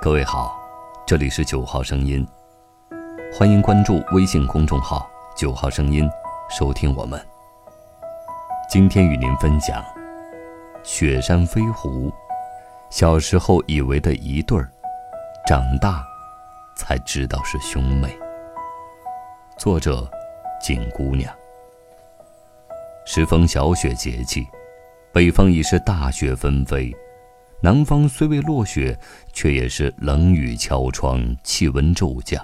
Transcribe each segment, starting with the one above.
各位好，这里是九号声音，欢迎关注微信公众号“九号声音”，收听我们。今天与您分享《雪山飞狐》，小时候以为的一对儿，长大才知道是兄妹。作者：景姑娘。时逢小雪节气，北方已是大雪纷飞。南方虽未落雪，却也是冷雨敲窗，气温骤降。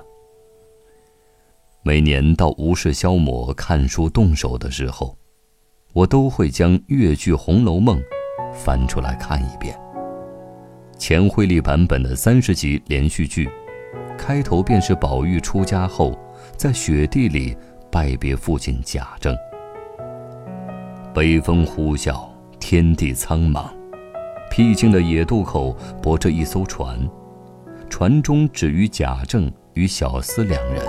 每年到无事消磨、看书动手的时候，我都会将越剧《红楼梦》翻出来看一遍。钱惠丽版本的三十集连续剧，开头便是宝玉出家后，在雪地里拜别父亲贾政。北风呼啸，天地苍茫。僻静的野渡口泊着一艘船，船中只余贾政与小厮两人。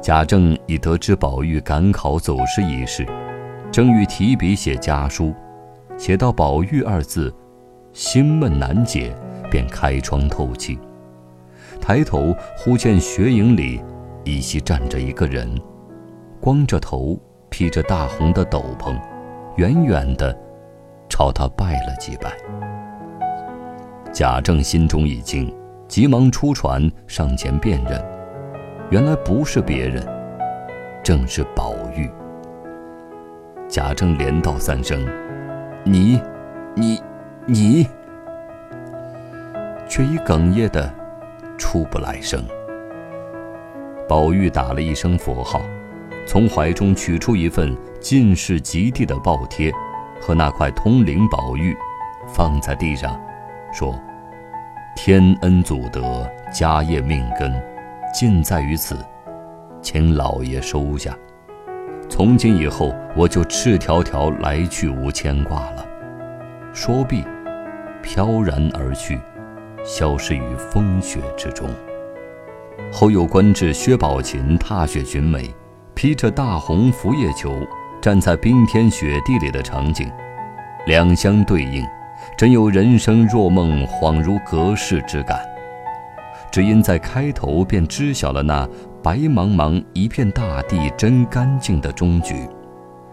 贾政已得知宝玉赶考走失一事，正欲提笔写家书，写到“宝玉”二字，心闷难解，便开窗透气。抬头忽见雪影里依稀站着一个人，光着头，披着大红的斗篷，远远的。朝他拜了几拜，贾政心中一惊，急忙出船上前辨认，原来不是别人，正是宝玉。贾政连道三声：“你，你，你！”却已哽咽的出不来声。宝玉打了一声佛号，从怀中取出一份进士及第的报帖。和那块通灵宝玉，放在地上，说：“天恩祖德，家业命根，尽在于此，请老爷收下。从今以后，我就赤条条来去无牵挂了。”说毕，飘然而去，消失于风雪之中。后又官至薛宝琴踏雪寻梅，披着大红拂叶裘。站在冰天雪地里的场景，两相对应，真有人生若梦，恍如隔世之感。只因在开头便知晓了那白茫茫一片大地真干净的终局，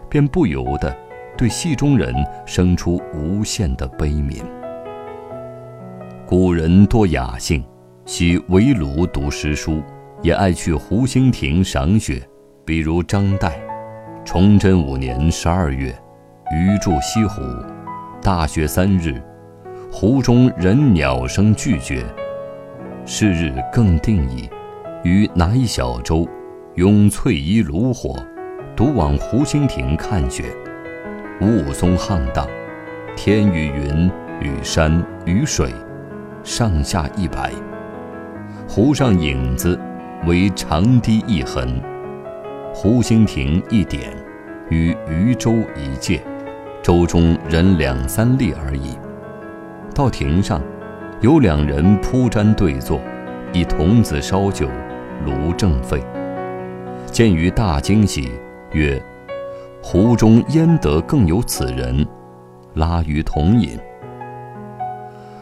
便不由得对戏中人生出无限的悲悯。古人多雅兴，喜围炉读诗书，也爱去湖心亭赏雪，比如张岱。崇祯五年十二月，余住西湖，大雪三日，湖中人鸟声俱绝。是日更定矣，余拿一小舟，拥翠衣炉火，独往湖心亭看雪。雾凇沆荡，天与云与山与水，上下一白。湖上影子，为长堤一痕。湖心亭一点，与渔舟一芥，舟中人两三粒而已。到亭上，有两人铺毡对坐，一童子烧酒，炉正沸。见于大惊喜，曰：“湖中焉得更有此人？”拉于同饮。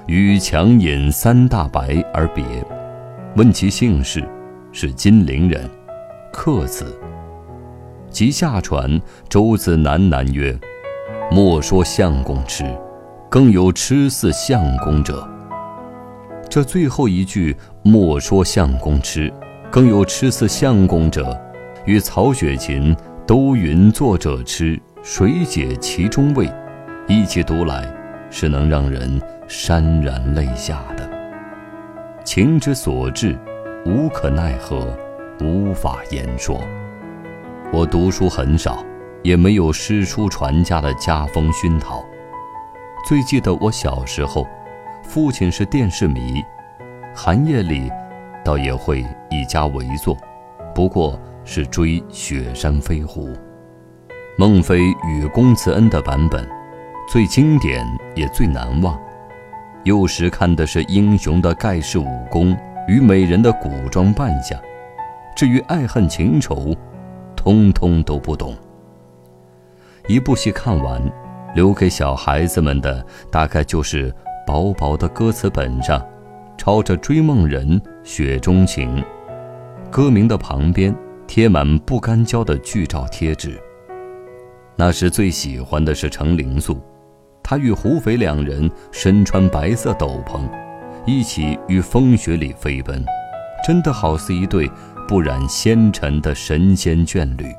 与强饮三大白而别，问其姓氏，是金陵人，客子。即下船，舟子喃喃曰：“莫说相公痴，更有痴似相公者。”这最后一句“莫说相公痴，更有痴似相公者”，与曹雪芹“都云作者痴，谁解其中味”一起读来，是能让人潸然泪下的。情之所至，无可奈何，无法言说。我读书很少，也没有诗书传家的家风熏陶。最记得我小时候，父亲是电视迷，寒夜里，倒也会一家围坐，不过是追《雪山飞狐》。孟非与龚慈恩的版本，最经典也最难忘。幼时看的是英雄的盖世武功与美人的古装扮相，至于爱恨情仇。通通都不懂。一部戏看完，留给小孩子们的大概就是薄薄的歌词本上抄着追梦人雪中情，歌名的旁边贴满不干胶的剧照贴纸。那时最喜欢的是程灵素，他与胡斐两人身穿白色斗篷，一起于风雪里飞奔，真的好似一对不染纤尘的神仙眷侣。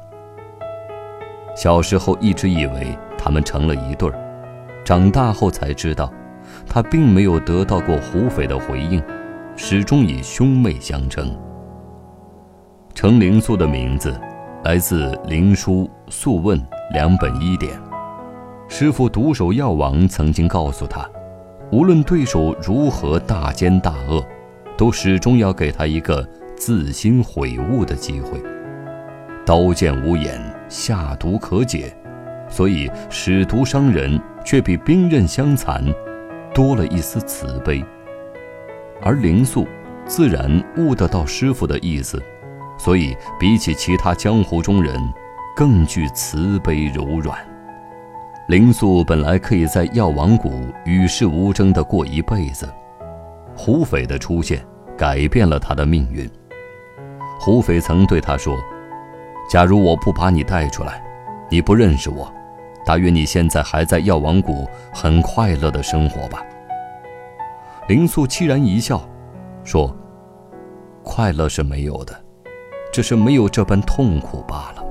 小时候一直以为他们成了一对儿，长大后才知道，他并没有得到过胡斐的回应，始终以兄妹相称。程灵素的名字来自《灵书》《素问》两本医典。师傅独守药王曾经告诉他，无论对手如何大奸大恶，都始终要给他一个自新悔悟的机会。刀剑无眼，下毒可解，所以使毒伤人，却比兵刃相残多了一丝慈悲。而灵素自然悟得到师傅的意思，所以比起其他江湖中人，更具慈悲柔软。灵素本来可以在药王谷与世无争的过一辈子，胡斐的出现改变了他的命运。胡斐曾对他说。假如我不把你带出来，你不认识我，大约你现在还在药王谷很快乐的生活吧。灵素凄然一笑，说：“快乐是没有的，只是没有这般痛苦罢了。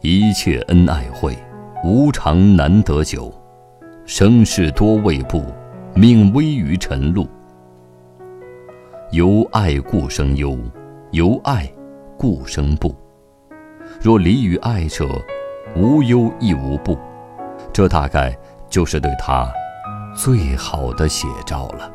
一切恩爱会，无常难得久，生事多未卜，命危于晨露。由爱故生忧，由爱。”故生怖。若离于爱者，无忧亦无怖。这大概就是对他最好的写照了。